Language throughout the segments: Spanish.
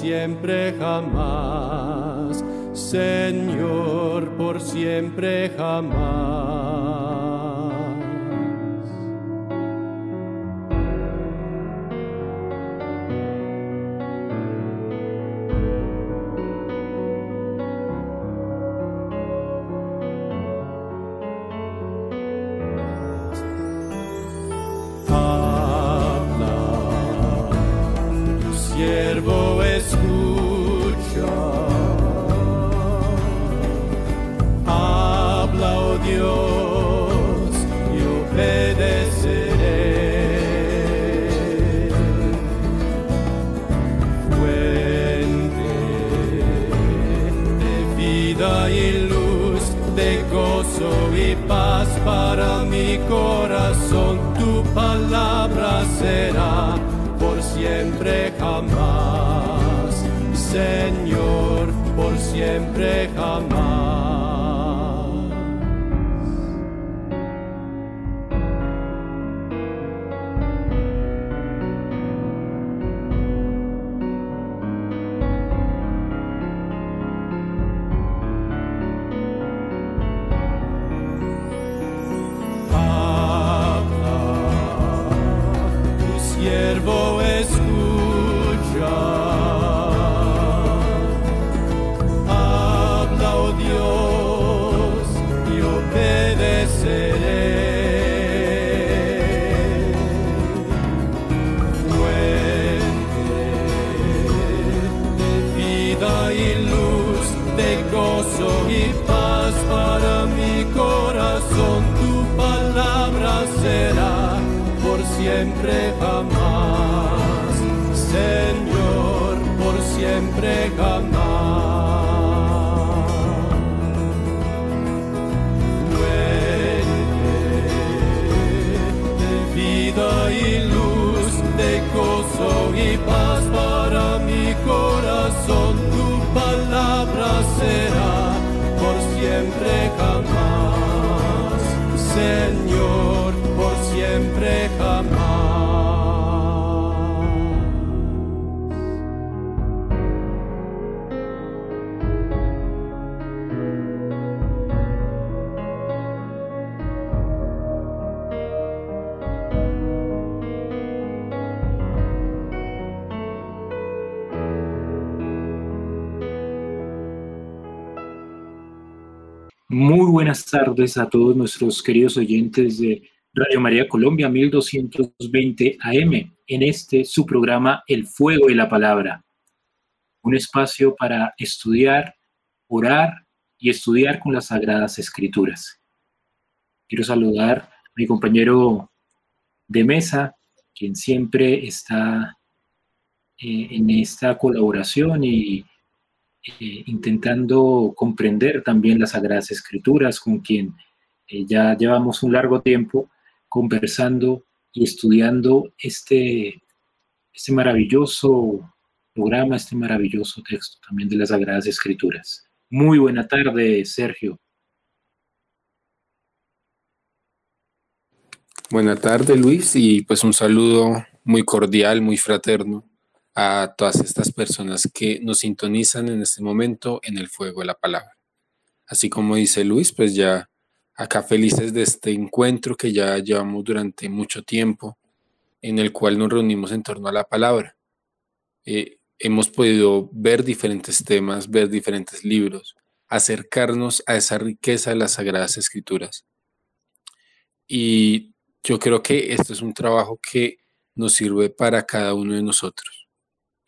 siempre jamás, Señor, por siempre jamás. siempre jamás, Señor, por siempre jamás. Muy buenas tardes a todos nuestros queridos oyentes de Radio María Colombia 1220 AM, en este su programa El Fuego de la Palabra, un espacio para estudiar, orar y estudiar con las Sagradas Escrituras. Quiero saludar a mi compañero de mesa, quien siempre está eh, en esta colaboración y eh, intentando comprender también las Sagradas Escrituras, con quien eh, ya llevamos un largo tiempo conversando y estudiando este, este maravilloso programa, este maravilloso texto también de las Sagradas Escrituras. Muy buena tarde, Sergio. Buena tarde, Luis, y pues un saludo muy cordial, muy fraterno a todas estas personas que nos sintonizan en este momento en el fuego de la palabra. Así como dice Luis, pues ya acá felices de este encuentro que ya llevamos durante mucho tiempo, en el cual nos reunimos en torno a la palabra. Eh, hemos podido ver diferentes temas, ver diferentes libros, acercarnos a esa riqueza de las Sagradas Escrituras. Y yo creo que esto es un trabajo que nos sirve para cada uno de nosotros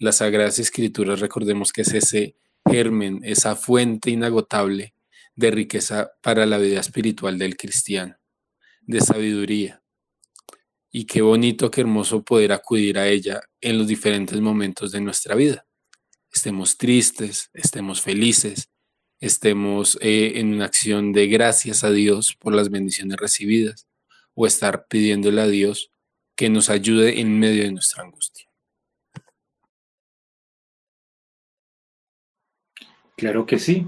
las Sagradas Escrituras, recordemos que es ese germen, esa fuente inagotable de riqueza para la vida espiritual del cristiano, de sabiduría. Y qué bonito, qué hermoso poder acudir a ella en los diferentes momentos de nuestra vida. estemos tristes, estemos felices, estemos eh, en una acción de gracias a Dios por las bendiciones recibidas o estar pidiéndole a Dios que nos ayude en medio de nuestra angustia. Claro que sí.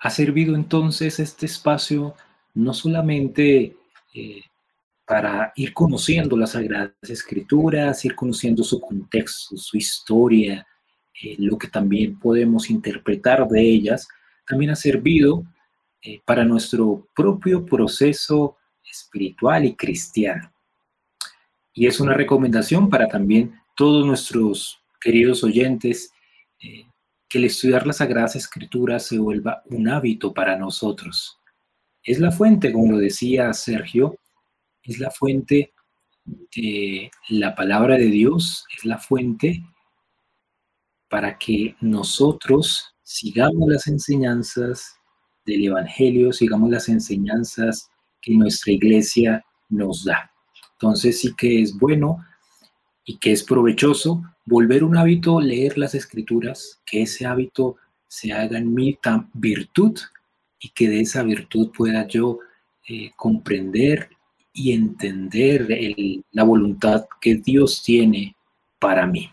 Ha servido entonces este espacio no solamente eh, para ir conociendo las Sagradas Escrituras, ir conociendo su contexto, su historia, eh, lo que también podemos interpretar de ellas, también ha servido eh, para nuestro propio proceso espiritual y cristiano. Y es una recomendación para también todos nuestros queridos oyentes que el estudiar las Sagradas Escrituras se vuelva un hábito para nosotros. Es la fuente, como lo decía Sergio, es la fuente de la palabra de Dios, es la fuente para que nosotros sigamos las enseñanzas del Evangelio, sigamos las enseñanzas que nuestra iglesia nos da. Entonces sí que es bueno y que es provechoso volver un hábito, leer las escrituras, que ese hábito se haga en mi virtud y que de esa virtud pueda yo eh, comprender y entender la voluntad que Dios tiene para mí.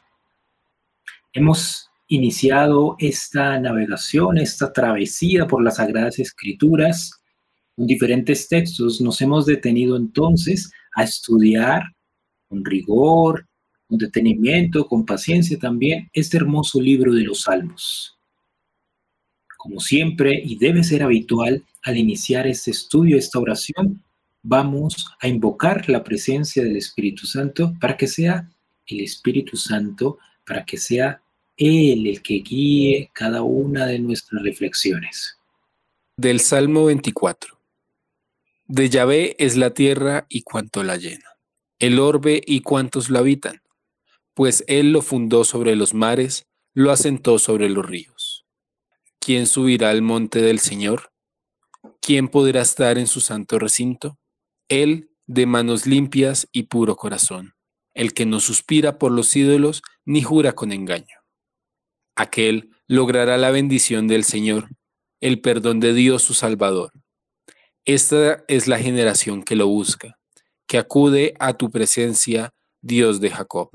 Hemos iniciado esta navegación, esta travesía por las Sagradas Escrituras con diferentes textos. Nos hemos detenido entonces a estudiar con rigor, con detenimiento, con paciencia también este hermoso libro de los Salmos. Como siempre, y debe ser habitual, al iniciar este estudio, esta oración, vamos a invocar la presencia del Espíritu Santo para que sea el Espíritu Santo, para que sea Él el que guíe cada una de nuestras reflexiones. Del Salmo 24. De Yahvé es la tierra y cuanto la llena, el orbe y cuantos la habitan, pues Él lo fundó sobre los mares, lo asentó sobre los ríos. ¿Quién subirá al monte del Señor? ¿Quién podrá estar en su santo recinto? Él de manos limpias y puro corazón, el que no suspira por los ídolos ni jura con engaño. Aquel logrará la bendición del Señor, el perdón de Dios su Salvador. Esta es la generación que lo busca, que acude a tu presencia, Dios de Jacob.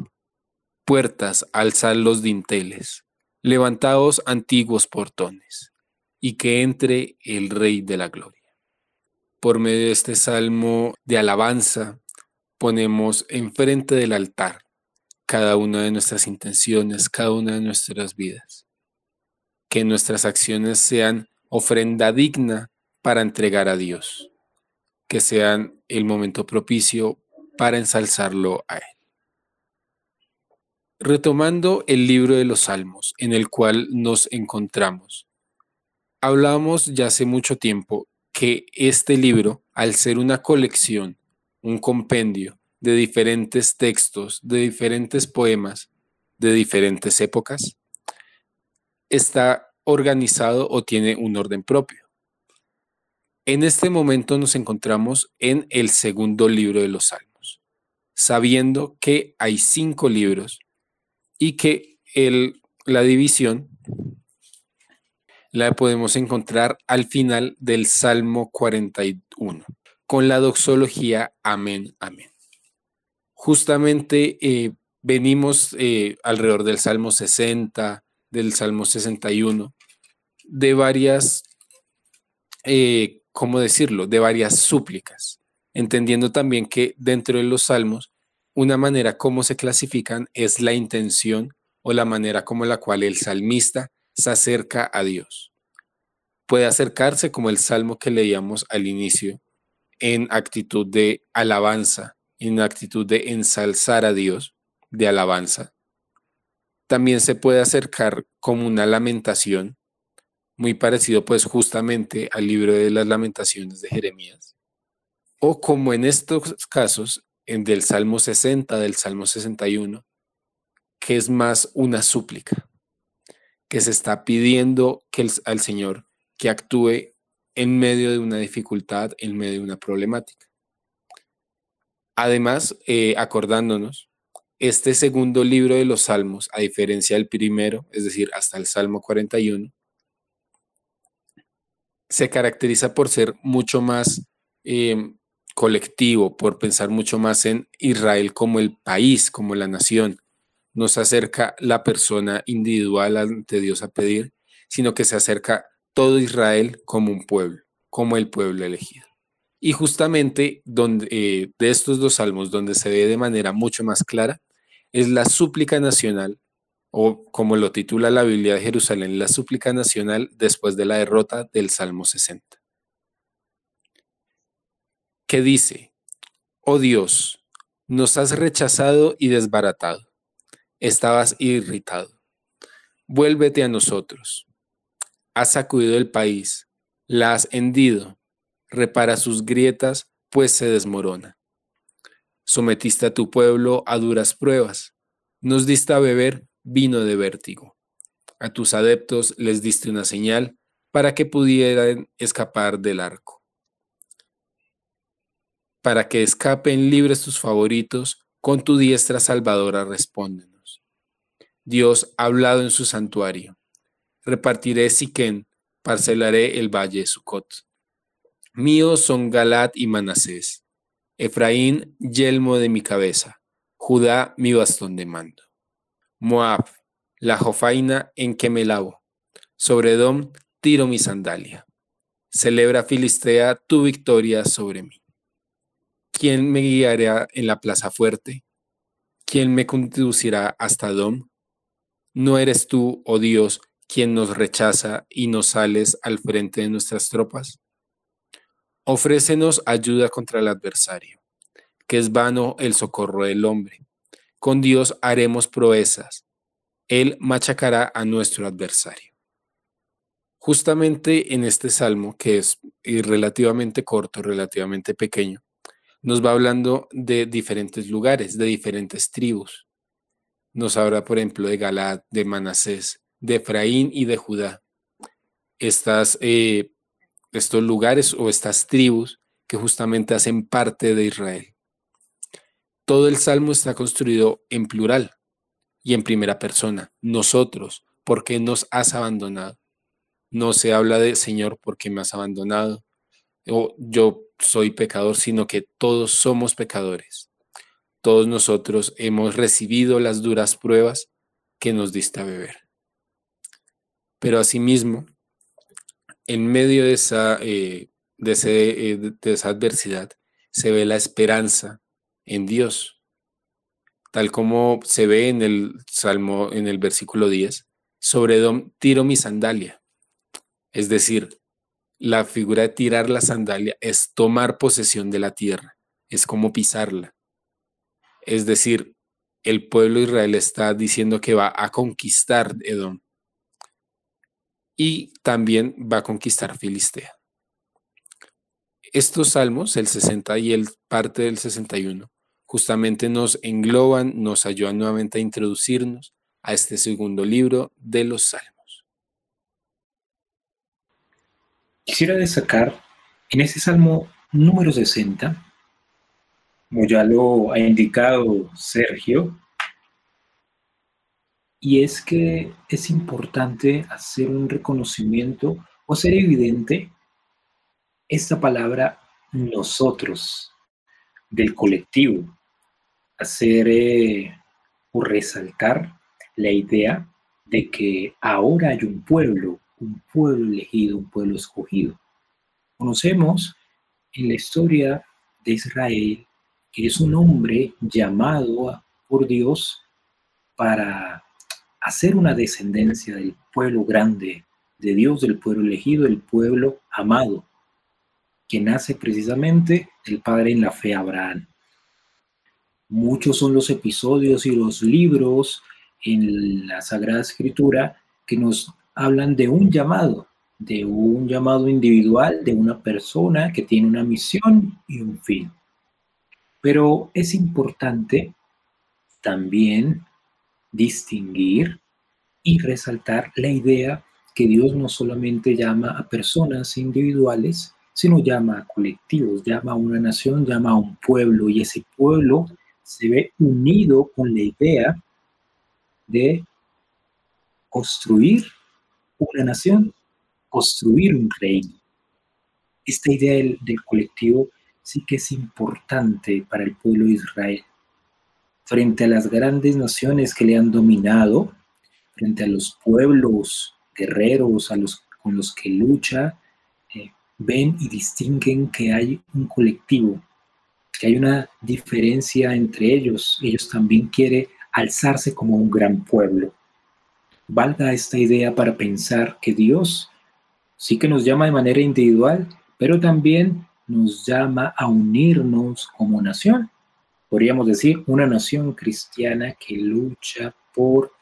Puertas, alzad los dinteles, levantaos antiguos portones, y que entre el Rey de la Gloria por medio de este salmo de alabanza, ponemos enfrente del altar cada una de nuestras intenciones, cada una de nuestras vidas. Que nuestras acciones sean ofrenda digna para entregar a Dios, que sean el momento propicio para ensalzarlo a Él. Retomando el libro de los Salmos en el cual nos encontramos, hablamos ya hace mucho tiempo que este libro, al ser una colección, un compendio de diferentes textos, de diferentes poemas, de diferentes épocas, está organizado o tiene un orden propio. En este momento nos encontramos en el segundo libro de los Salmos, sabiendo que hay cinco libros y que el, la división la podemos encontrar al final del Salmo 41, con la doxología Amén, Amén. Justamente eh, venimos eh, alrededor del Salmo 60, del Salmo 61, de varias, eh, ¿cómo decirlo?, de varias súplicas, entendiendo también que dentro de los salmos, una manera como se clasifican es la intención o la manera como la cual el salmista se acerca a Dios. Puede acercarse como el salmo que leíamos al inicio, en actitud de alabanza, en actitud de ensalzar a Dios, de alabanza. También se puede acercar como una lamentación, muy parecido pues justamente al libro de las lamentaciones de Jeremías. O como en estos casos, del Salmo 60, del Salmo 61, que es más una súplica que se está pidiendo que al Señor que actúe en medio de una dificultad, en medio de una problemática. Además, eh, acordándonos este segundo libro de los Salmos, a diferencia del primero, es decir, hasta el Salmo 41, se caracteriza por ser mucho más em, colectivo, por pensar mucho más en Israel como el país, como la nación. No se acerca la persona individual ante Dios a pedir, sino que se acerca todo Israel como un pueblo, como el pueblo elegido. Y justamente donde, eh, de estos dos salmos, donde se ve de manera mucho más clara, es la súplica nacional, o como lo titula la Biblia de Jerusalén, la súplica nacional después de la derrota del Salmo 60. Que dice, oh Dios, nos has rechazado y desbaratado, estabas irritado, vuélvete a nosotros, has sacudido el país, la has hendido, repara sus grietas, pues se desmorona. Sometiste a tu pueblo a duras pruebas. Nos diste a beber vino de vértigo. A tus adeptos les diste una señal para que pudieran escapar del arco. Para que escapen libres tus favoritos, con tu diestra salvadora respóndenos. Dios ha hablado en su santuario. Repartiré Siquén, parcelaré el valle de Sucot. Míos son Galat y Manasés Efraín, yelmo de mi cabeza, Judá, mi bastón de mando. Moab, la jofaina en que me lavo, sobre Dom tiro mi sandalia. Celebra Filistea tu victoria sobre mí. ¿Quién me guiará en la plaza fuerte? ¿Quién me conducirá hasta Dom? ¿No eres tú, oh Dios, quien nos rechaza y nos sales al frente de nuestras tropas? Ofrécenos ayuda contra el adversario, que es vano el socorro del hombre. Con Dios haremos proezas. Él machacará a nuestro adversario. Justamente en este salmo, que es relativamente corto, relativamente pequeño, nos va hablando de diferentes lugares, de diferentes tribus. Nos habla, por ejemplo, de Galad, de Manasés, de Efraín y de Judá. Estas eh, estos lugares o estas tribus que justamente hacen parte de Israel. Todo el salmo está construido en plural y en primera persona. Nosotros, ¿por qué nos has abandonado? No se habla de Señor, ¿por qué me has abandonado? O yo soy pecador, sino que todos somos pecadores. Todos nosotros hemos recibido las duras pruebas que nos diste a beber. Pero asimismo, en medio de esa, eh, eh, de, esa adversidad se ve la esperanza en Dios, tal como se ve en el Salmo, en el versículo 10, sobre Dom tiro mi sandalia. Es decir, la figura de tirar la sandalia es tomar posesión de la tierra, es como pisarla. Es decir, el pueblo de Israel está diciendo que va a conquistar Edom, y también va a conquistar Filistea. Estos salmos, el 60 y el parte del 61, justamente nos engloban, nos ayudan nuevamente a introducirnos a este segundo libro de los salmos. Quisiera destacar en este salmo número 60, como ya lo ha indicado Sergio, y es que es importante hacer un reconocimiento o ser evidente esta palabra nosotros del colectivo, hacer eh, o resaltar la idea de que ahora hay un pueblo, un pueblo elegido, un pueblo escogido. Conocemos en la historia de Israel que es un hombre llamado por Dios para hacer una descendencia del pueblo grande de Dios, del pueblo elegido, del pueblo amado, que nace precisamente del Padre en la fe Abraham. Muchos son los episodios y los libros en la Sagrada Escritura que nos hablan de un llamado, de un llamado individual, de una persona que tiene una misión y un fin. Pero es importante también distinguir y resaltar la idea que Dios no solamente llama a personas individuales, sino llama a colectivos, llama a una nación, llama a un pueblo, y ese pueblo se ve unido con la idea de construir una nación, construir un reino. Esta idea del, colectivo sí que es importante para el pueblo de Israel. Frente a las grandes naciones que le han dominado, frente a los pueblos guerreros a los, con los que lucha, eh, ven y distinguen que hay un colectivo, que hay una diferencia entre ellos. Ellos también quieren alzarse como un gran pueblo. Valga esta idea para pensar que Dios sí que nos llama de manera individual, pero también nos llama a unirnos como nación. Podríamos decir una nación cristiana que lucha por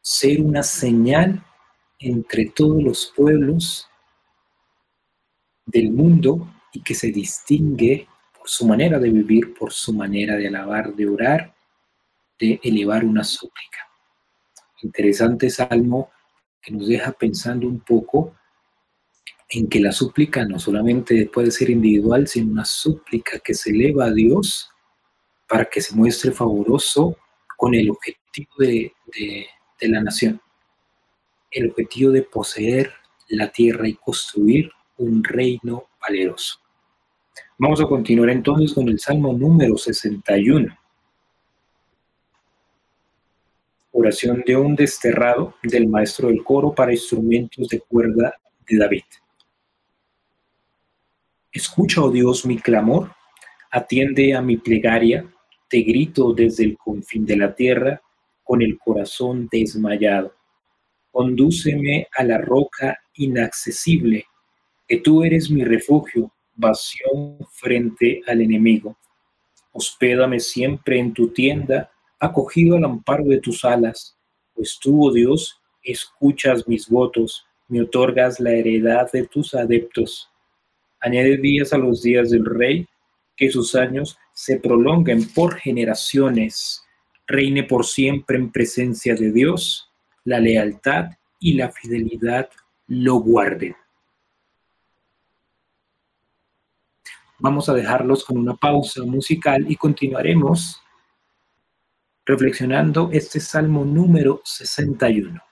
ser una señal entre todos los pueblos del mundo y que se distingue por su manera de vivir, por su manera de alabar, de orar, de elevar una súplica. Interesante salmo que nos deja pensando un poco en que la súplica no solamente puede ser individual, sino una súplica que se eleva a Dios para que se muestre favoroso con el objetivo de, de la nación, el objetivo de poseer la tierra y construir un reino valeroso. Vamos a continuar entonces con el Salmo número 61. Oración de un desterrado del maestro del coro para instrumentos de cuerda de David. Escucha, oh Dios, mi clamor, atiende a mi plegaria, te grito desde el confín de la tierra, con el corazón desmayado. Condúceme a la roca inaccesible, que tú eres mi refugio, vacío frente al enemigo. Hospédame siempre en tu tienda, acogido al amparo de tus alas, pues tú, oh Dios, escuchas mis votos, me otorgas la heredad de tus adeptos Añade días a los días del rey, que sus años se prolonguen por generaciones. Reine por siempre en presencia de Dios, la lealtad y la fidelidad lo guarden. Vamos a dejarlos con una pausa musical y continuaremos reflexionando este salmo número 61.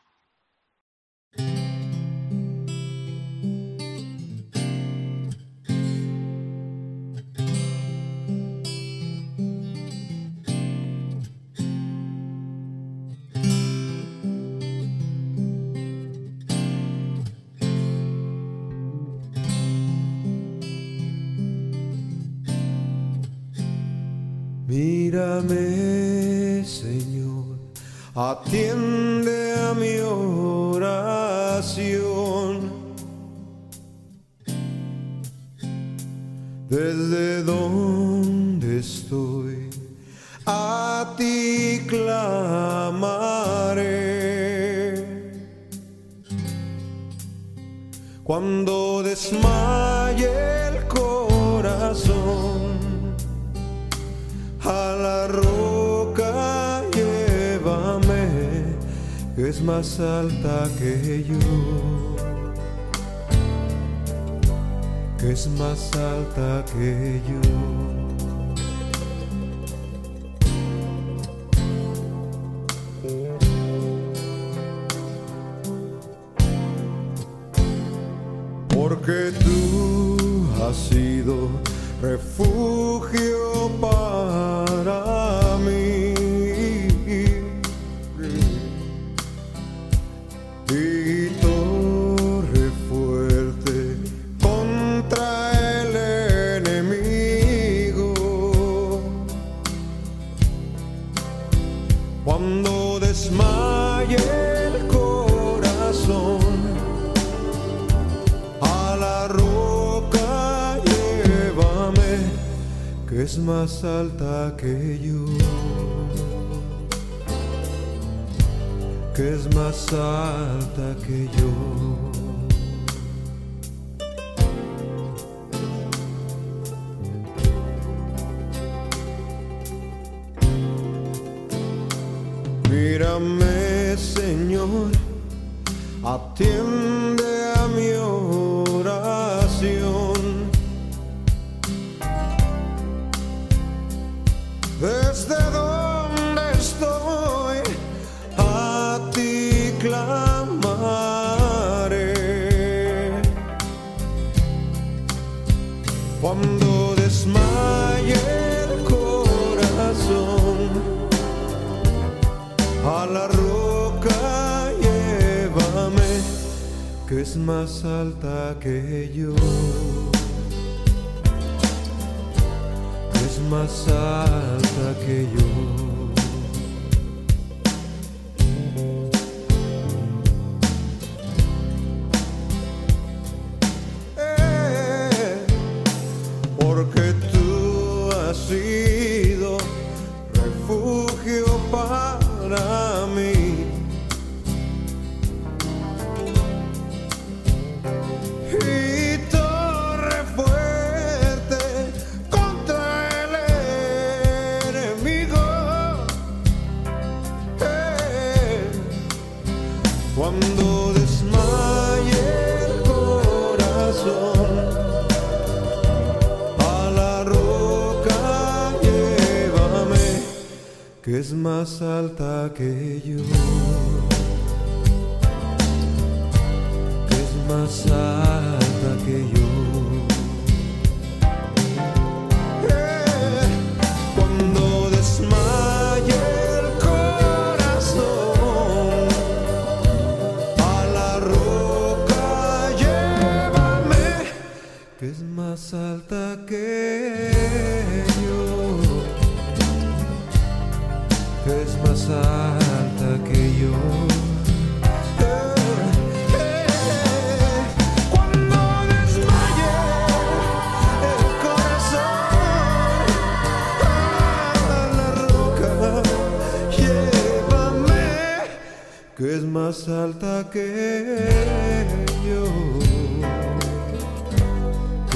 Atiende a mi oración. Desde donde estoy, a ti clamaré. Cuando desmaye el corazón a la es más alta que yo, que es más alta que yo. porque tú has sido refugio más alta que que es más alta que yo,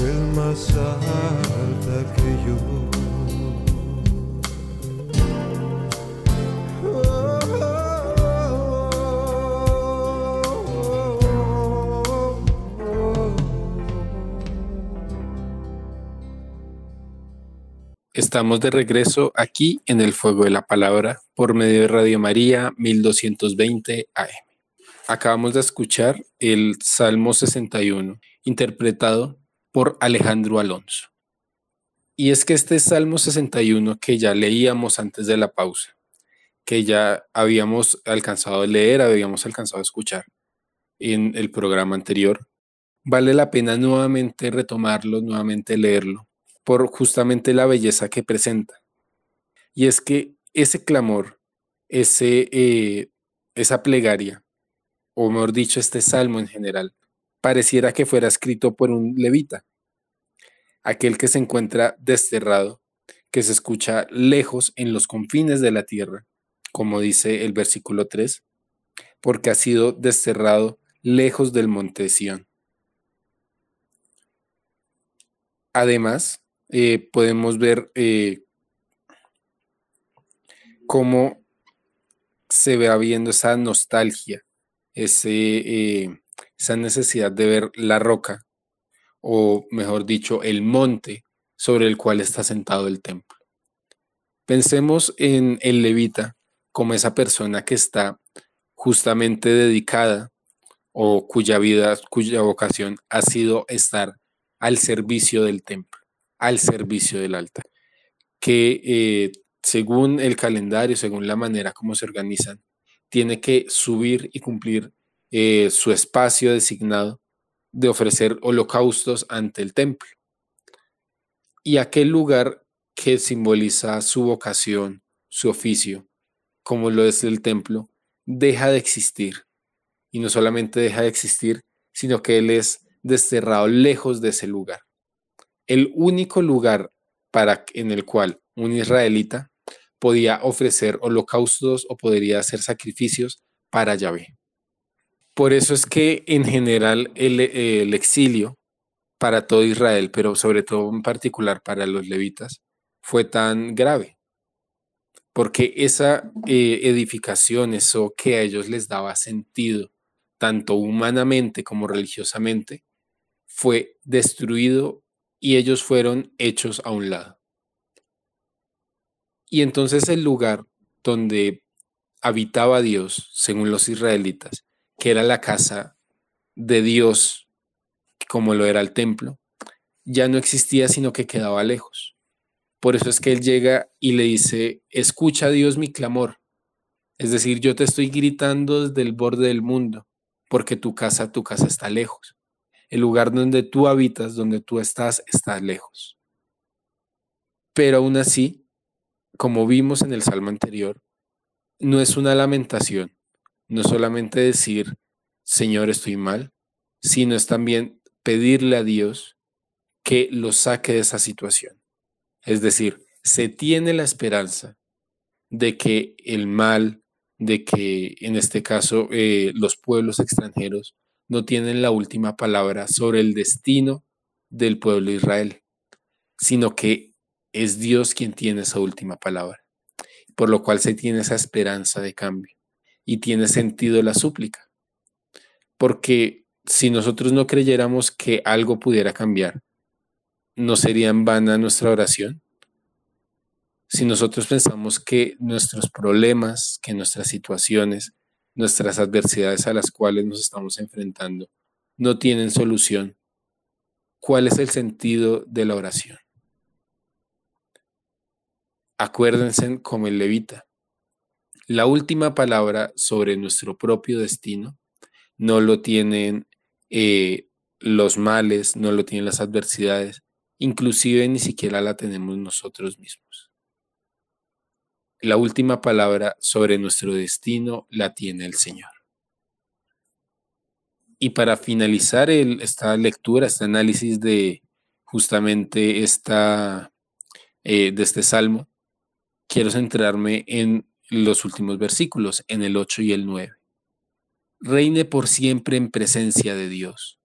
es más alta que yo. Estamos de regreso aquí en el Fuego de la Palabra por medio de Radio María 1220 AM. Acabamos de escuchar el Salmo 61, interpretado por Alejandro Alonso. Y es que este Salmo 61 que ya leíamos antes de la pausa, que ya habíamos alcanzado a leer, habíamos alcanzado a escuchar en el programa anterior, vale la pena nuevamente retomarlo, nuevamente leerlo, por justamente la belleza que presenta. Y es que ese clamor, ese, eh, esa plegaria, o mejor dicho, este salmo en general, pareciera que fuera escrito por un levita, aquel que se encuentra desterrado, que se escucha lejos en los confines de la tierra, como dice el versículo 3, porque ha sido desterrado lejos del monte Sión. Además, eh, podemos ver eh, cómo se va viendo esa nostalgia, ese, eh, esa necesidad de ver la roca, o mejor dicho, el monte sobre el cual está sentado el templo. Pensemos en el levita como esa persona que está justamente dedicada o cuya vida, cuya vocación ha sido estar al servicio del templo, al servicio del altar, que eh, según el calendario, según la manera como se organizan, tiene que subir y cumplir eh, su espacio designado de ofrecer holocaustos ante el templo. Y aquel lugar que simboliza su vocación, su oficio, como lo es el templo, deja de existir. Y no solamente deja de existir, sino que él es desterrado lejos de ese lugar. El único lugar para, en el cual un israelita podía ofrecer holocaustos o podría hacer sacrificios para Yahvé. Por eso es que en general el, el exilio para todo Israel, pero sobre todo en particular para los levitas, fue tan grave. Porque esa eh, edificación, eso que a ellos les daba sentido, tanto humanamente como religiosamente, fue destruido y ellos fueron hechos a un lado. Y entonces el lugar donde habitaba Dios, según los israelitas, que era la casa de Dios, como lo era el templo, ya no existía, sino que quedaba lejos. Por eso es que él llega y le dice, escucha Dios mi clamor. Es decir, yo te estoy gritando desde el borde del mundo, porque tu casa, tu casa está lejos. El lugar donde tú habitas, donde tú estás, está lejos. Pero aún así, como vimos en el salmo anterior, no es una lamentación, no solamente decir, Señor, estoy mal, sino es también pedirle a Dios que lo saque de esa situación. Es decir, se tiene la esperanza de que el mal, de que en este caso eh, los pueblos extranjeros no tienen la última palabra sobre el destino del pueblo de Israel, sino que es Dios quien tiene esa última palabra, por lo cual se tiene esa esperanza de cambio y tiene sentido la súplica. Porque si nosotros no creyéramos que algo pudiera cambiar, ¿no sería en vana nuestra oración? Si nosotros pensamos que nuestros problemas, que nuestras situaciones, nuestras adversidades a las cuales nos estamos enfrentando no tienen solución, ¿cuál es el sentido de la oración? Acuérdense como el levita. La última palabra sobre nuestro propio destino no lo tienen eh, los males, no lo tienen las adversidades, inclusive ni siquiera la tenemos nosotros mismos. La última palabra sobre nuestro destino la tiene el Señor. Y para finalizar esta lectura, este análisis de justamente esta, eh, de este salmo, quiero centrarme en los últimos versículos, en el 8 y el 9. Reine por siempre en presencia de Dios.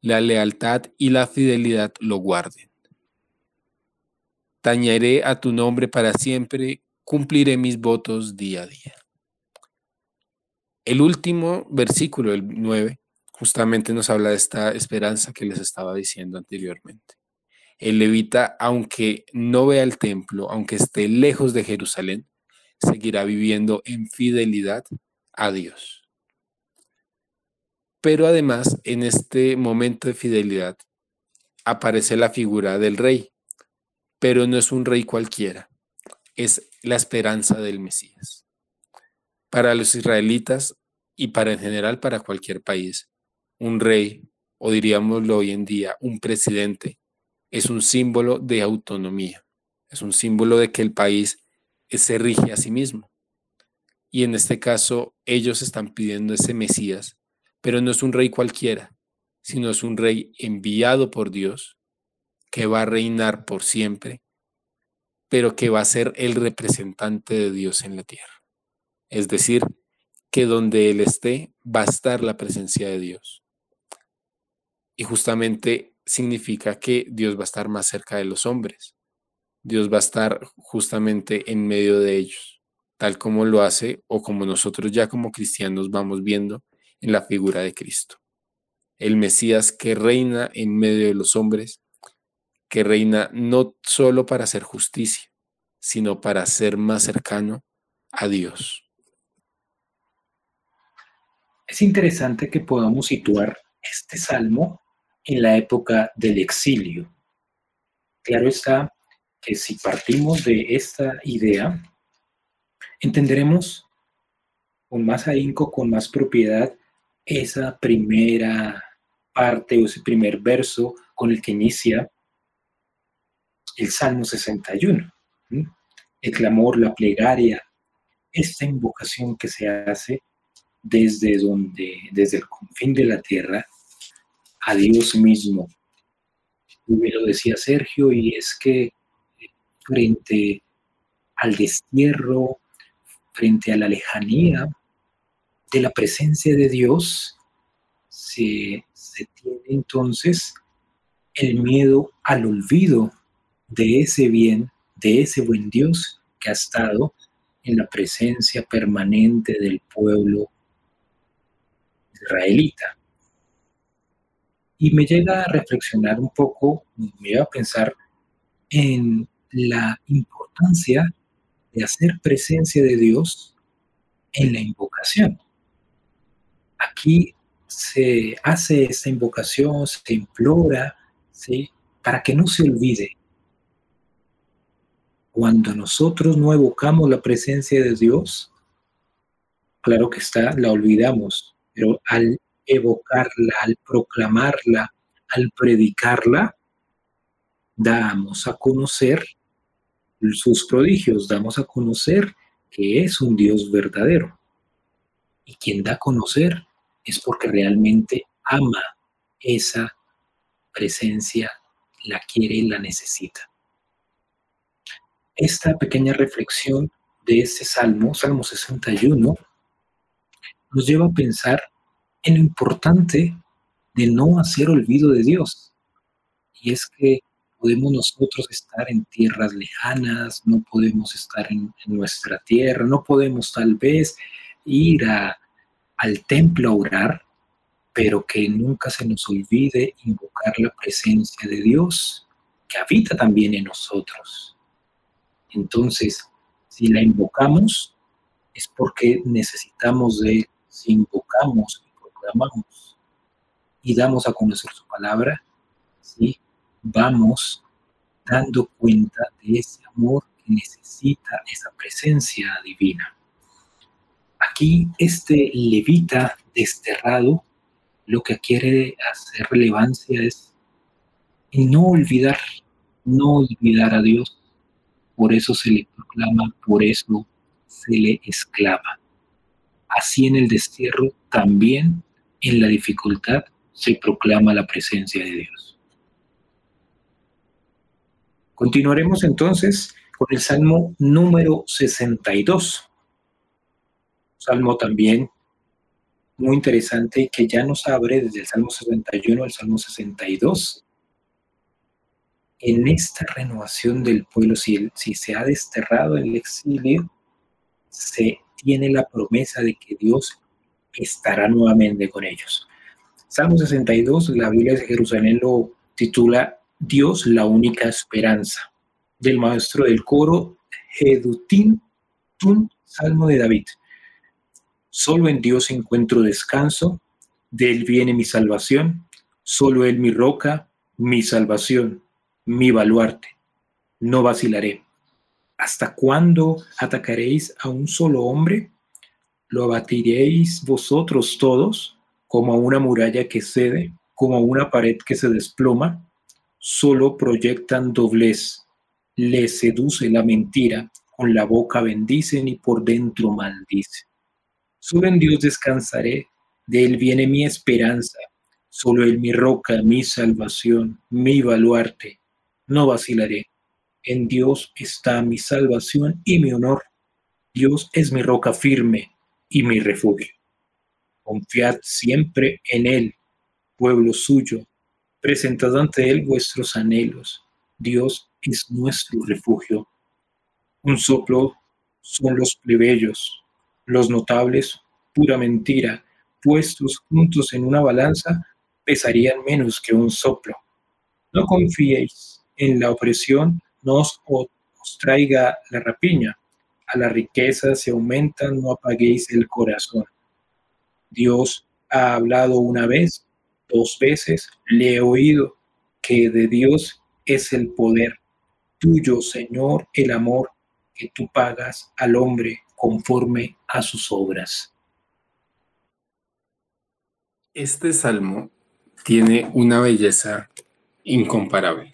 La lealtad y la fidelidad lo guarden. Tañaré a tu nombre para siempre, cumpliré mis votos día a día. El último versículo, el 9, justamente nos habla de esta esperanza que les estaba diciendo anteriormente el levita, aunque no vea el templo, aunque esté lejos de Jerusalén, seguirá viviendo en fidelidad a Dios. Pero además, en este momento de fidelidad, aparece la figura del rey, pero no es un rey cualquiera, es la esperanza del Mesías. Para los israelitas y para en general para cualquier país, un rey, o diríamoslo hoy en día, un presidente, es un símbolo de autonomía, es un símbolo de que el país se rige a sí mismo. Y en este caso, ellos están pidiendo ese Mesías, pero no es un rey cualquiera, sino es un rey enviado por Dios, que va a reinar por siempre, pero que va a ser el representante de Dios en la tierra. Es decir, que donde Él esté, va a estar la presencia de Dios. Y justamente significa que Dios va a estar más cerca de los hombres. Dios va a estar justamente en medio de ellos, tal como lo hace o como nosotros ya como cristianos vamos viendo en la figura de Cristo. El Mesías que reina en medio de los hombres, que reina no solo para hacer justicia, sino para ser más cercano a Dios. Es interesante que podamos situar este salmo en la época del exilio. Claro está que si partimos de esta idea, entenderemos con más ahínco, con más propiedad, esa primera parte o ese primer verso con el que inicia el Salmo 61. El clamor, la plegaria, esta invocación que se hace desde donde, desde el confín de la tierra, a Dios mismo. me lo decía Sergio, y es que frente al destierro, frente a la lejanía de la presencia de Dios, se, se tiene entonces el miedo al olvido de ese bien, de ese buen Dios que ha estado en la presencia permanente del pueblo israelita. Y me llega a reflexionar un poco, me llega a pensar en la importancia de hacer presencia de Dios en la invocación. Aquí se hace esta invocación, se implora, ¿sí? Para que no se olvide. Cuando nosotros no evocamos la presencia de Dios, claro que está, la olvidamos, pero al evocarla, al proclamarla, al predicarla, damos a conocer sus prodigios, damos a conocer que es un Dios verdadero. Y quien da a conocer es porque realmente ama esa presencia, la quiere y la necesita. Esta pequeña reflexión de este salmo, Salmo 61, nos lleva a pensar en lo importante de no hacer olvido de Dios. Y es que podemos nosotros estar en tierras lejanas, no podemos estar en, nuestra tierra, no podemos tal vez ir al templo a orar, pero que nunca se nos olvide invocar la presencia de Dios que habita también en nosotros. Entonces, si la invocamos, es porque necesitamos de. Si invocamos y proclamamos y damos a conocer su palabra, ¿sí? vamos dando cuenta de ese amor que necesita esa presencia divina. Aquí este levita desterrado lo que quiere hacer relevancia es no olvidar, no olvidar a Dios. Por eso se le proclama, por eso se le esclava. Así en el destierro, también en la dificultad se proclama la presencia de Dios. Continuaremos entonces con el Salmo número 62. Salmo también muy interesante que ya nos abre desde el Salmo 61 al Salmo 62. En esta renovación del pueblo, si, si se ha desterrado el exilio, se tiene la promesa de que Dios estará nuevamente con ellos. Salmo 62, la Biblia de Jerusalén lo titula Dios la única esperanza, del maestro del coro Jedutín Tun, Salmo de David. Solo en Dios encuentro descanso, de Él viene mi salvación, solo Él mi roca, mi salvación, mi baluarte. No vacilaré. ¿Hasta cuándo atacaréis a un solo hombre? ¿Lo abatiréis vosotros todos como a una muralla que cede, como a una pared que se desploma? solo proyectan doblez, les seduce la mentira, con la boca bendicen y por dentro maldice. Solo en Dios descansaré, de Él viene mi esperanza, solo Él mi roca, mi salvación, mi baluarte, no vacilaré. En Dios está mi salvación y mi honor. Dios es mi roca firme y mi refugio. Confiad siempre en Él, pueblo suyo, presentad ante Él vuestros anhelos. Dios es nuestro refugio. Un soplo son los plebeyos, los notables, pura mentira, puestos juntos en una balanza, pesarían menos que un soplo. No confiéis en la opresión, no os, traiga la rapiña. A la riqueza se aumentan, no apaguéis el corazón. Dios ha hablado una vez, dos veces le he oído que de Dios es el poder, tuyo, Señor, el amor que tú pagas al hombre conforme a sus obras. Este salmo tiene una belleza incomparable.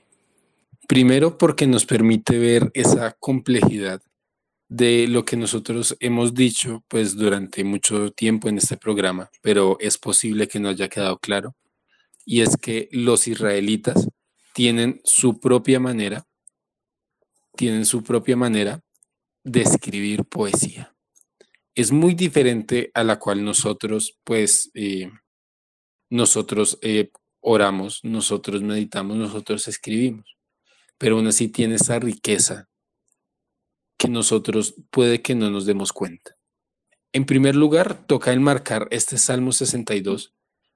Primero porque nos permite ver esa complejidad de lo que nosotros hemos dicho pues durante mucho tiempo en este programa, pero es posible que no haya quedado claro y es que los israelitas tienen su propia manera, tienen su propia manera de escribir poesía. Es muy diferente a la cual nosotros, pues, eh, nosotros eh, oramos, nosotros meditamos, nosotros escribimos, pero aún así tiene esa riqueza que nosotros puede que no nos demos cuenta. En primer lugar, toca enmarcar este Salmo 62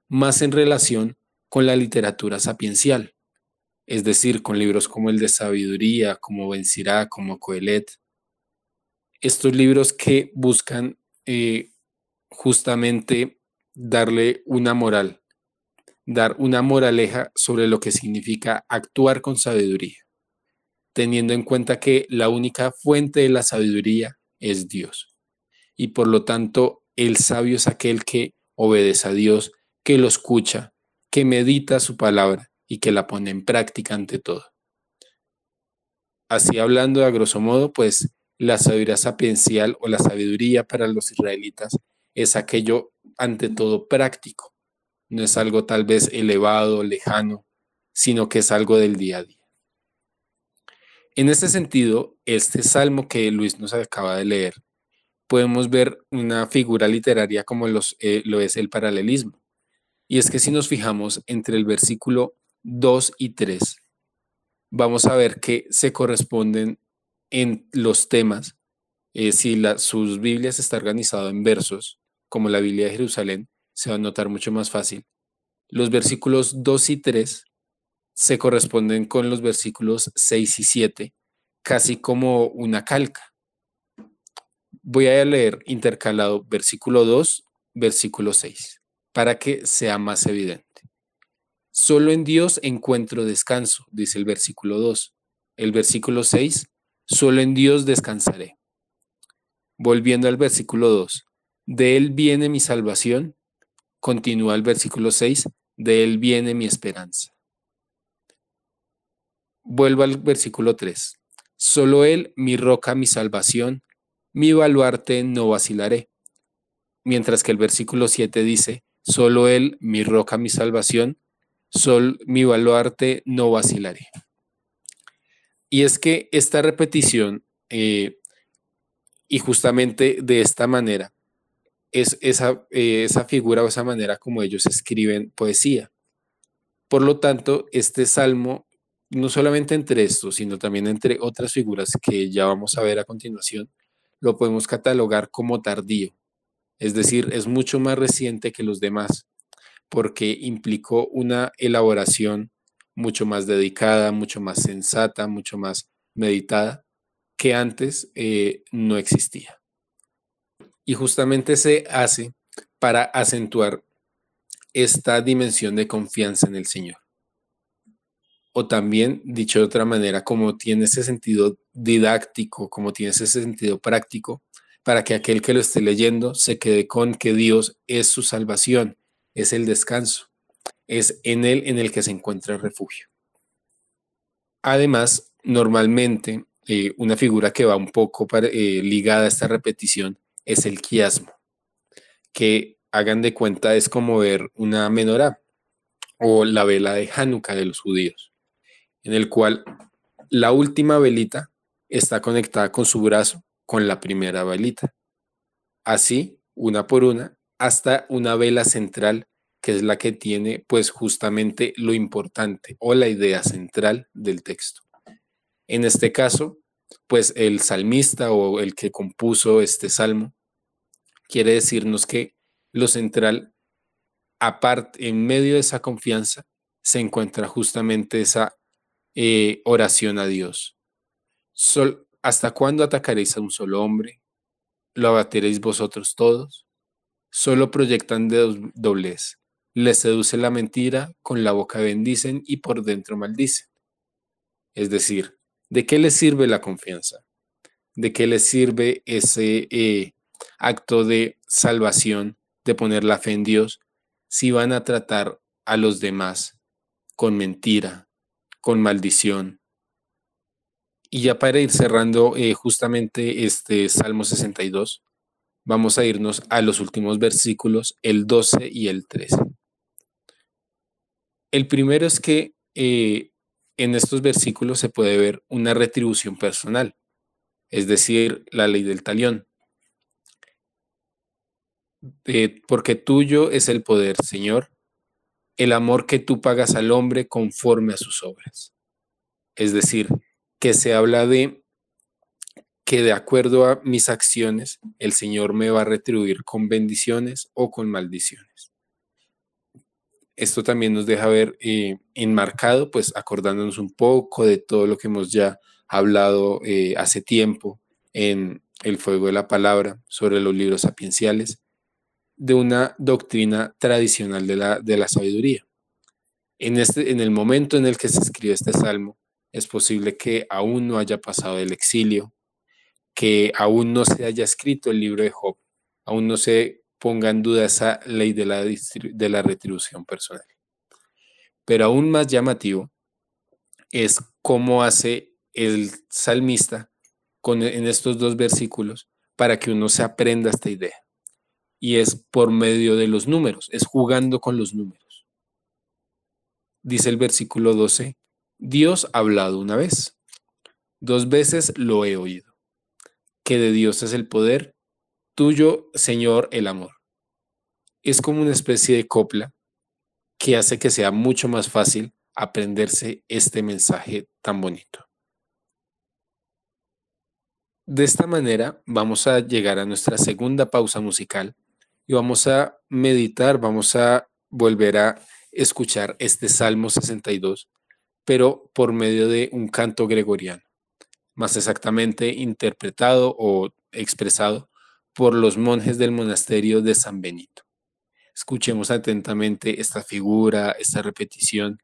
más en relación con la literatura sapiencial, es decir, con libros como el de sabiduría, como Benzirá, como Coelet. estos libros que buscan eh, justamente darle una moral, dar una moraleja sobre lo que significa actuar con sabiduría, teniendo en cuenta que la única fuente de la sabiduría es Dios. Y por lo tanto, el sabio es aquel que obedece a Dios, que lo escucha, que medita su palabra y que la pone en práctica ante todo. Así hablando a grosso modo, pues la sabiduría sapiencial o la sabiduría para los israelitas es aquello ante todo práctico. No es algo tal vez elevado, lejano, sino que es algo del día a día. En ese sentido, este salmo que Luis nos acaba de leer, podemos ver una figura literaria como eh, lo es el paralelismo. Y es que si nos fijamos entre el versículo 2 y 3, vamos a ver que se corresponden en los temas. Eh, si sus Biblias está organizado en versos, como la Biblia de Jerusalén, se va a notar mucho más fácil. Los versículos 2 y 3 se corresponden con los versículos 6 y 7, casi como una calca. Voy a leer intercalado versículo 2, versículo 6, para que sea más evidente. Solo en Dios encuentro descanso, dice el versículo 2. El versículo 6, solo en Dios descansaré. Volviendo al versículo 2, de Él viene mi salvación. Continúa el versículo 6, de Él viene mi esperanza. Vuelvo al versículo 3. Solo Él, mi roca, mi salvación, mi baluarte, no vacilaré. Mientras que el versículo 7 dice, solo Él, mi roca, mi salvación, sol, mi baluarte, no vacilaré. Y es que esta repetición, eh, y justamente de esta manera, es esa, eh, esa figura o esa manera como ellos escriben poesía. Por lo tanto, este salmo no solamente entre estos, sino también entre otras figuras que ya vamos a ver a continuación, lo podemos catalogar como tardío. Es decir, es mucho más reciente que los demás, porque implicó una elaboración mucho más dedicada, mucho más sensata, mucho más meditada, que antes eh, no existía. Y justamente se hace para acentuar esta dimensión de confianza en el Señor o también, dicho de otra manera, como tiene ese sentido didáctico, como tiene ese sentido práctico, para que aquel que lo esté leyendo se quede con que Dios es su salvación, es el descanso, es en Él en el que se encuentra el refugio. Además, normalmente, eh, una figura que va un poco eh, ligada a esta repetición es el quiasmo, que hagan de cuenta es como ver una menorá o la vela de Hanukkah de los judíos en el cual la última velita está conectada con su brazo con la primera velita. Así, una por una, hasta una vela central que es la que tiene pues justamente lo importante o la idea central del texto. En este caso, pues el salmista o el que compuso este salmo quiere decirnos que lo central, aparte, en medio de esa confianza, se encuentra justamente esa eh, oración a Dios. Sol, ¿Hasta cuándo atacaréis a un solo hombre? ¿Lo abateréis vosotros todos? Solo proyectan doblez. Les seduce la mentira, con la boca bendicen y por dentro maldicen. Es decir, ¿de qué les sirve la confianza? ¿De qué les sirve ese eh, acto de salvación, de poner la fe en Dios, si van a tratar a los demás con mentira, con maldición. Y ya para ir cerrando eh, justamente este Salmo 62, vamos a irnos a los últimos versículos, el 12 y el 13. El primero es que eh, en estos versículos se puede ver una retribución personal, es decir, la ley del talión. Eh, porque tuyo es el poder, Señor, el amor que tú pagas al hombre conforme a sus obras. Es decir, que se habla de que de acuerdo a mis acciones, el Señor me va a retribuir con bendiciones o con maldiciones. Esto también nos deja ver eh, enmarcado, pues acordándonos un poco de todo lo que hemos ya hablado eh, hace tiempo en el fuego de la palabra, sobre los libros sapienciales, de una doctrina tradicional de la, de la sabiduría. En, este, en el momento en el que se escribe este salmo, es posible que aún no haya pasado el exilio, que aún no se haya escrito el libro de Job, aún no se ponga en duda esa ley de la, de la retribución personal. Pero aún más llamativo es cómo hace el salmista con, en estos dos versículos para que uno se aprenda esta idea. Y es por medio de los números, es jugando con los números. Dice el versículo 12, Dios ha hablado una vez, dos veces lo he oído, que de Dios es el poder, tuyo, Señor, el amor. Es como una especie de copla que hace que sea mucho más fácil aprenderse este mensaje tan bonito. De esta manera vamos a llegar a nuestra segunda pausa musical y vamos a meditar, vamos a volver a escuchar este Salmo 62, pero por medio de un canto gregoriano, más exactamente interpretado o expresado por los monjes del monasterio de San Benito. Escuchemos atentamente esta figura, esta repetición,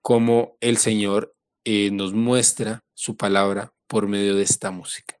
cómo el Señor eh, nos muestra su palabra por medio de esta música.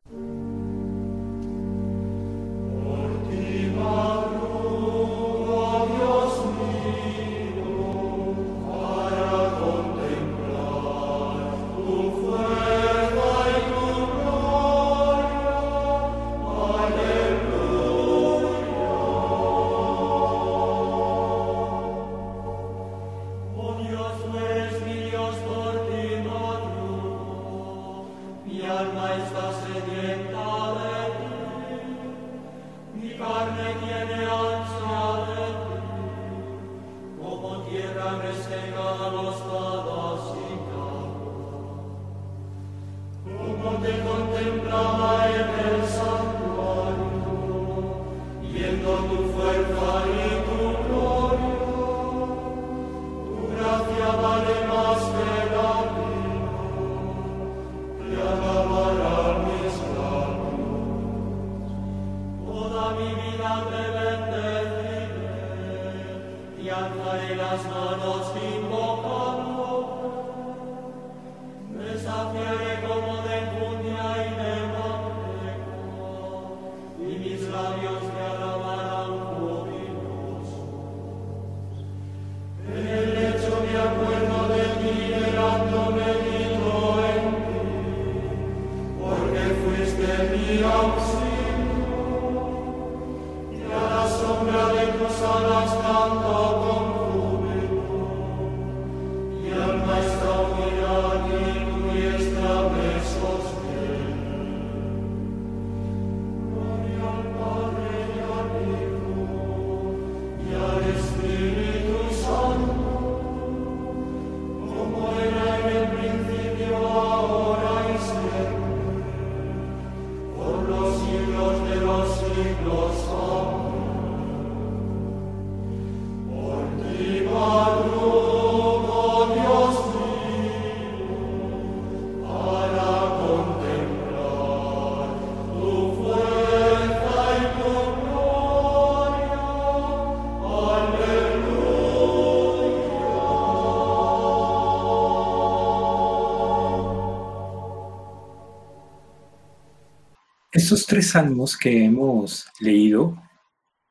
Estos tres salmos que hemos leído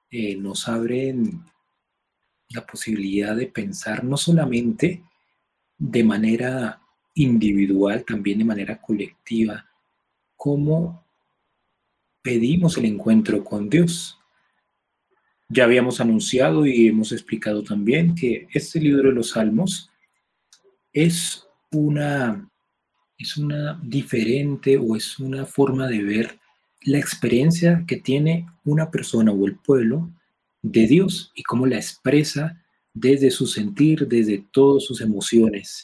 eh, nos abren la posibilidad de pensar no solamente de manera individual, también de manera colectiva, cómo pedimos el encuentro con Dios. Ya habíamos anunciado y hemos explicado también que este libro de los Salmos es una, es una diferente o es una forma de ver la experiencia que tiene una persona o el pueblo de Dios y cómo la expresa desde su sentir, desde todas sus emociones,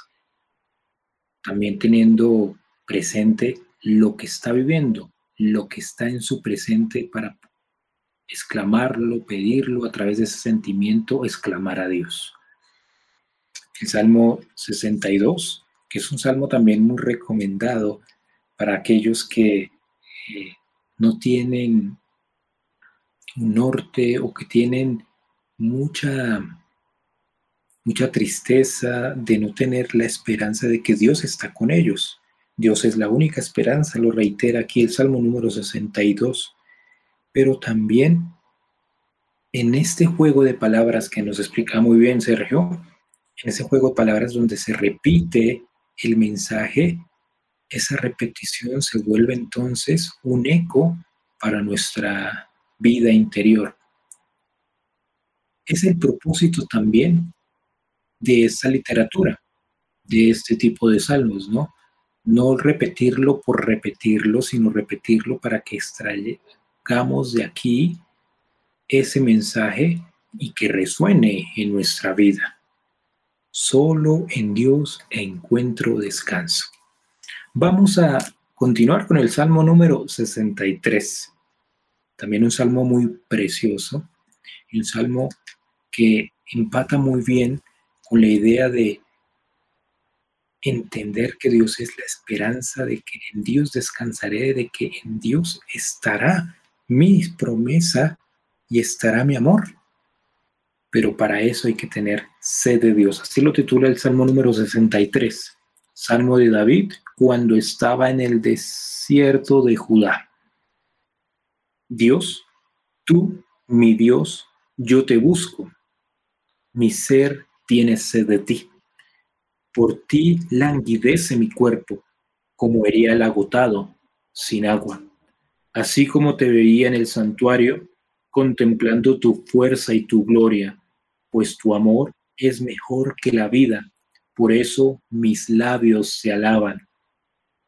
también teniendo presente lo que está viviendo, lo que está en su presente para exclamarlo, pedirlo a través de ese sentimiento, exclamar a Dios. El Salmo 62, que es un salmo también muy recomendado para aquellos que eh, no tienen un norte o que tienen mucha mucha tristeza de no tener la esperanza de que Dios está con ellos. Dios es la única esperanza, lo reitera aquí el Salmo número 62. Pero también en este juego de palabras que nos explica muy bien Sergio, en ese juego de palabras donde se repite el mensaje, esa repetición se vuelve entonces un eco para nuestra vida interior. Es el propósito también de esta literatura, de este tipo de salmos, ¿no? No repetirlo por repetirlo, sino repetirlo para que extraigamos de aquí ese mensaje y que resuene en nuestra vida. Solo en Dios encuentro descanso. Vamos a continuar con el Salmo número 63. También un salmo muy precioso, un salmo que empata muy bien con la idea de entender que Dios es la esperanza, de que en Dios descansaré, de que en Dios estará mi promesa y estará mi amor. Pero para eso hay que tener sed de Dios. Así lo titula el Salmo número 63, Salmo de David, cuando estaba en el desierto de Judá. Dios, tú, mi Dios, yo te busco. Mi ser tiene sed de ti. Por ti languidece mi cuerpo, como el agotado, sin agua. Así como te veía en el santuario, contemplando tu fuerza y tu gloria, pues tu amor es mejor que la vida, por eso mis labios se alaban.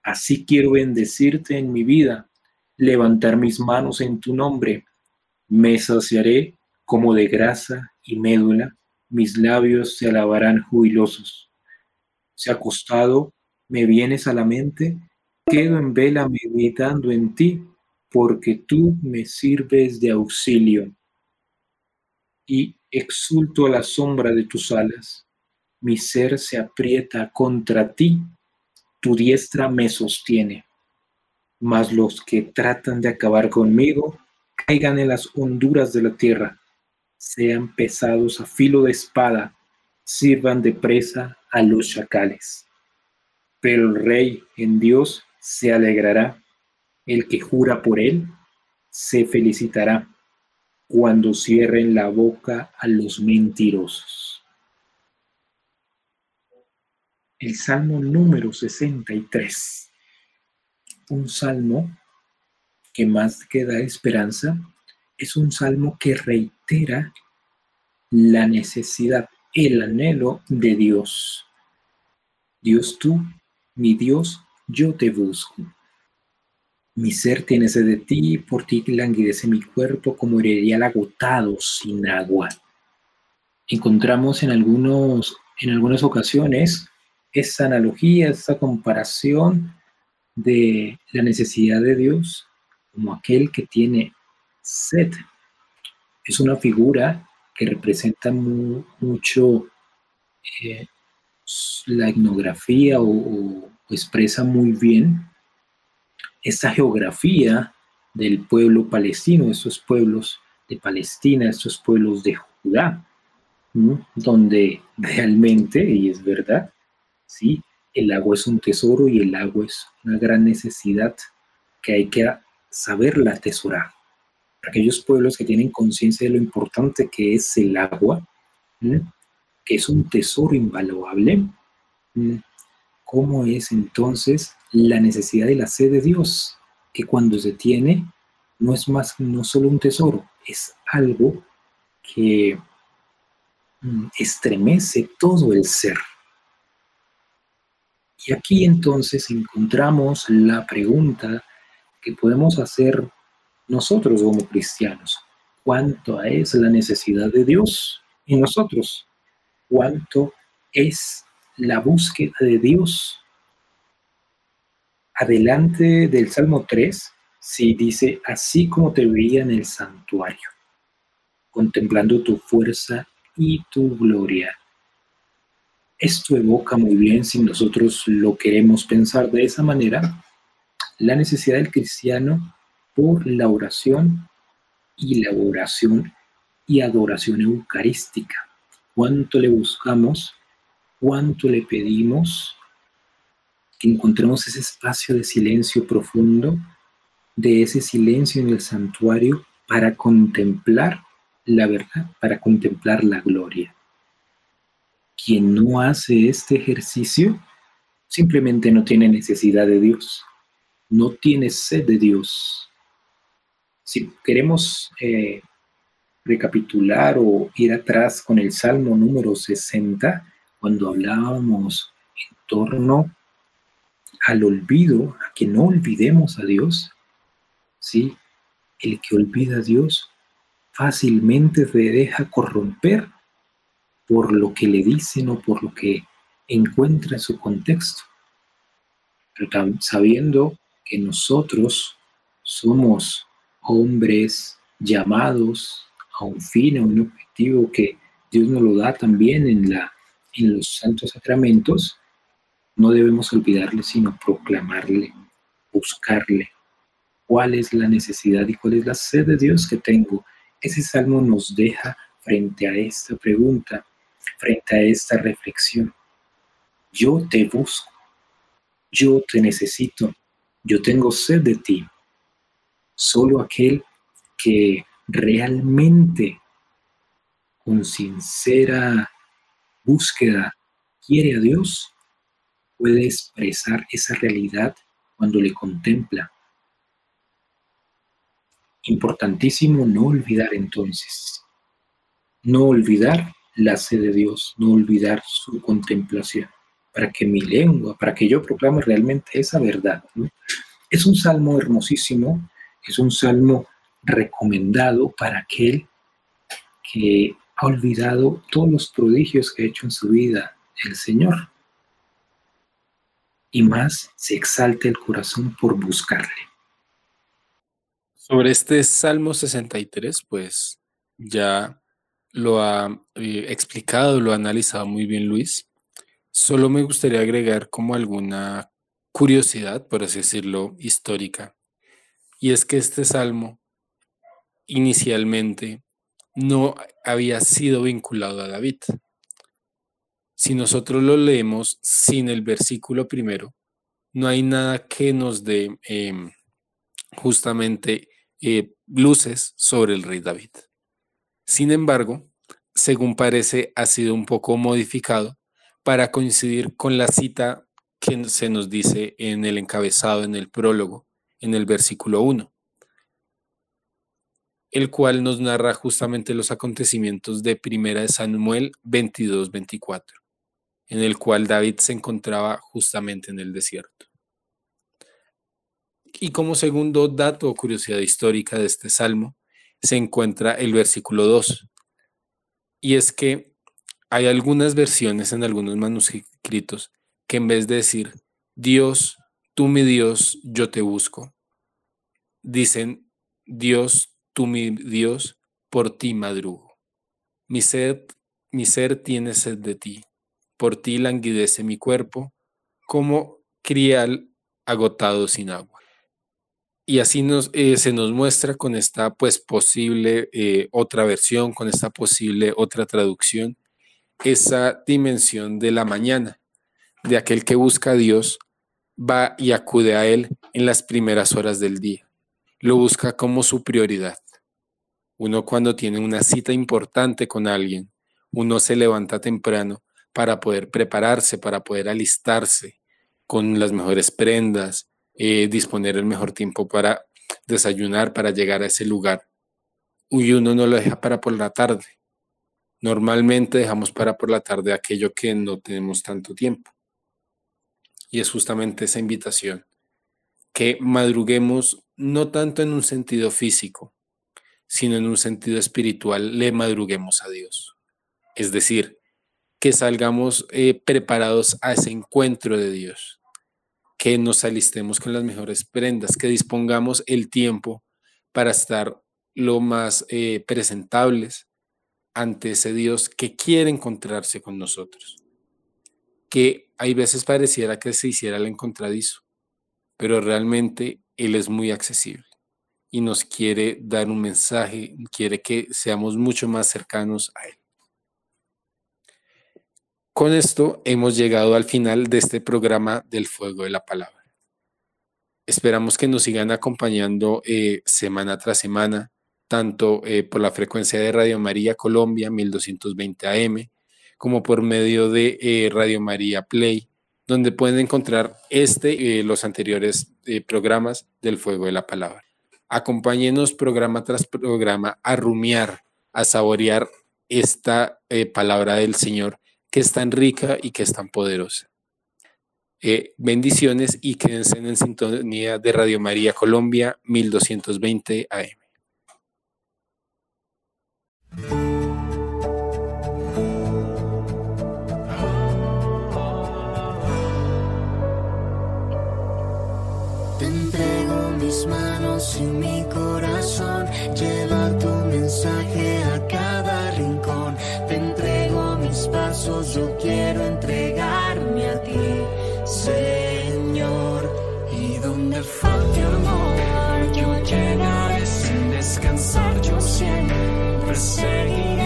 Así quiero bendecirte en mi vida, levantar mis manos en tu nombre. Me saciaré como de grasa y médula mis labios se alabarán jubilosos. Se acostado me vienes a la mente, quedo en vela meditando en ti, porque tú me sirves de auxilio. Y exulto a la sombra de tus alas. Mi ser se aprieta contra ti, tu diestra me sostiene. Mas los que tratan de acabar conmigo caigan en las honduras de la tierra sean pesados a filo de espada, sirvan de presa a los chacales. Pero el rey en Dios se alegrará, el que jura por él se felicitará cuando cierren la boca a los mentirosos. El Salmo número 63, un salmo que más que da esperanza, es un salmo que reitera la necesidad, el anhelo de Dios. Dios tú, mi Dios, yo te busco. Mi ser tiene sed de ti, por ti languidece mi cuerpo como el agotado sin agua. Encontramos en, algunos, en algunas ocasiones esa analogía, esa comparación de la necesidad de Dios como aquel que tiene Set es una figura que representa mucho eh, la etnografía o, expresa muy bien esta geografía del pueblo palestino, estos pueblos de Palestina, estos pueblos de Judá, donde realmente, y es verdad, sí, el agua es un tesoro y el agua es una gran necesidad que hay que saberla atesorar aquellos pueblos que tienen conciencia de lo importante que es el agua, que es un tesoro invaluable, ¿cómo es entonces la necesidad de la sed de Dios? Que cuando se tiene, no es más, no solo un tesoro, es algo que mm, estremece todo el ser. Y aquí entonces encontramos la pregunta que podemos hacer nosotros como cristianos. ¿Cuánto es la necesidad de Dios en nosotros? ¿Cuánto es la búsqueda de Dios? Adelante del Salmo 3, sí dice, así como te veía en el santuario, contemplando tu fuerza y tu gloria. Esto evoca muy bien, si nosotros lo queremos pensar de esa manera, la necesidad del cristiano por la oración y la oración y adoración eucarística. ¿Cuánto le buscamos? ¿Cuánto le pedimos? Que encontremos ese espacio de silencio profundo, de ese silencio en el santuario para contemplar la verdad, para contemplar la gloria. Quien no hace este ejercicio simplemente no tiene necesidad de Dios, no tiene sed de Dios. Si queremos eh, recapitular o ir atrás con el Salmo número 60, cuando hablábamos en torno al olvido, a que no olvidemos a Dios, ¿sí? El que olvida a Dios fácilmente se deja corromper por lo que le dicen o por lo que encuentra en su contexto. Pero sabiendo que nosotros somos hombres llamados a un fin, a un objetivo que Dios nos lo da también en, la, en los santos sacramentos, no debemos olvidarle, sino proclamarle, buscarle cuál es la necesidad y cuál es la sed de Dios que tengo. Ese salmo nos deja frente a esta pregunta, frente a esta reflexión. Yo te busco, yo te necesito, yo tengo sed de ti. Solo aquel que realmente con sincera búsqueda quiere a Dios, puede expresar esa realidad cuando le contempla. Importantísimo no olvidar entonces, no olvidar la sed de Dios, no olvidar su contemplación, para que mi lengua, para que yo proclame realmente esa verdad. Es un salmo hermosísimo, es un salmo recomendado para aquel que ha olvidado todos los prodigios que ha hecho en su vida el Señor. Y más se exalta el corazón por buscarle. Sobre este Salmo 63, pues ya lo ha eh, explicado, lo ha analizado muy bien Luis. Solo me gustaría agregar como alguna curiosidad, por así decirlo, histórica. Y es que este salmo inicialmente no había sido vinculado a David. Si nosotros lo leemos sin el versículo primero, no hay nada que nos dé em, justamente eh, luces sobre el rey David. Sin embargo, según parece, ha sido un poco modificado para coincidir con la cita que se nos dice en el encabezado, en el prólogo, en el versículo 1 el cual nos narra justamente los acontecimientos de Primera de Samuel 22-24, en el cual David se encontraba justamente en el desierto. Y como segundo dato o curiosidad histórica de este salmo, se encuentra el versículo 2. Y es que hay algunas versiones en algunos manuscritos que en vez de decir, Dios, tú mi Dios, yo te busco, dicen, Dios, tú mi Dios, por ti madrugo. Mi sed, mi ser tiene sed de ti, por ti languidece mi cuerpo, como crial agotado sin agua. Y así nos, eh, se nos muestra con esta pues posible eh, otra versión, con esta posible otra traducción, esa dimensión de la mañana, de aquel que busca a Dios, va y acude a Él en las primeras horas del día. Lo busca como su prioridad. Uno cuando tiene una cita importante con alguien, uno se levanta temprano para poder prepararse, para poder alistarse con las mejores prendas, eh, disponer el mejor tiempo para desayunar, para llegar a ese lugar. Y uno no lo deja para por la tarde. Normalmente dejamos para por la tarde aquello que no tenemos tanto tiempo. Y es justamente esa invitación, que madruguemos no tanto en un sentido físico, sino en un sentido espiritual le madruguemos a Dios. Es decir, que salgamos eh, preparados a ese encuentro de Dios, que nos alistemos con las mejores prendas, que dispongamos el tiempo para estar lo más eh, presentables ante ese Dios que quiere encontrarse con nosotros. Que hay veces pareciera que se hiciera el encontradizo, pero realmente Él es muy accesible y nos quiere dar un mensaje, quiere que seamos mucho más cercanos a Él. Con esto hemos llegado al final de este programa del Fuego de la Palabra. Esperamos que nos sigan acompañando eh, semana tras semana, tanto eh, por la frecuencia de Radio María Colombia 1220 AM, como por medio de eh, Radio María Play, donde pueden encontrar este y los anteriores programas del Fuego de la Palabra. Acompáñenos programa tras programa a rumiar, a saborear esta palabra del Señor que es tan rica y que es tan poderosa. Eh, bendiciones y quédense en sintonía de Radio María Colombia 1220 AM. Te entrego mis manos y mi corazón, lleva tu mensaje a pasos, yo quiero entregarme a ti. Señor, y donde falte amor, yo llegaré sin descansar, yo siempre sé.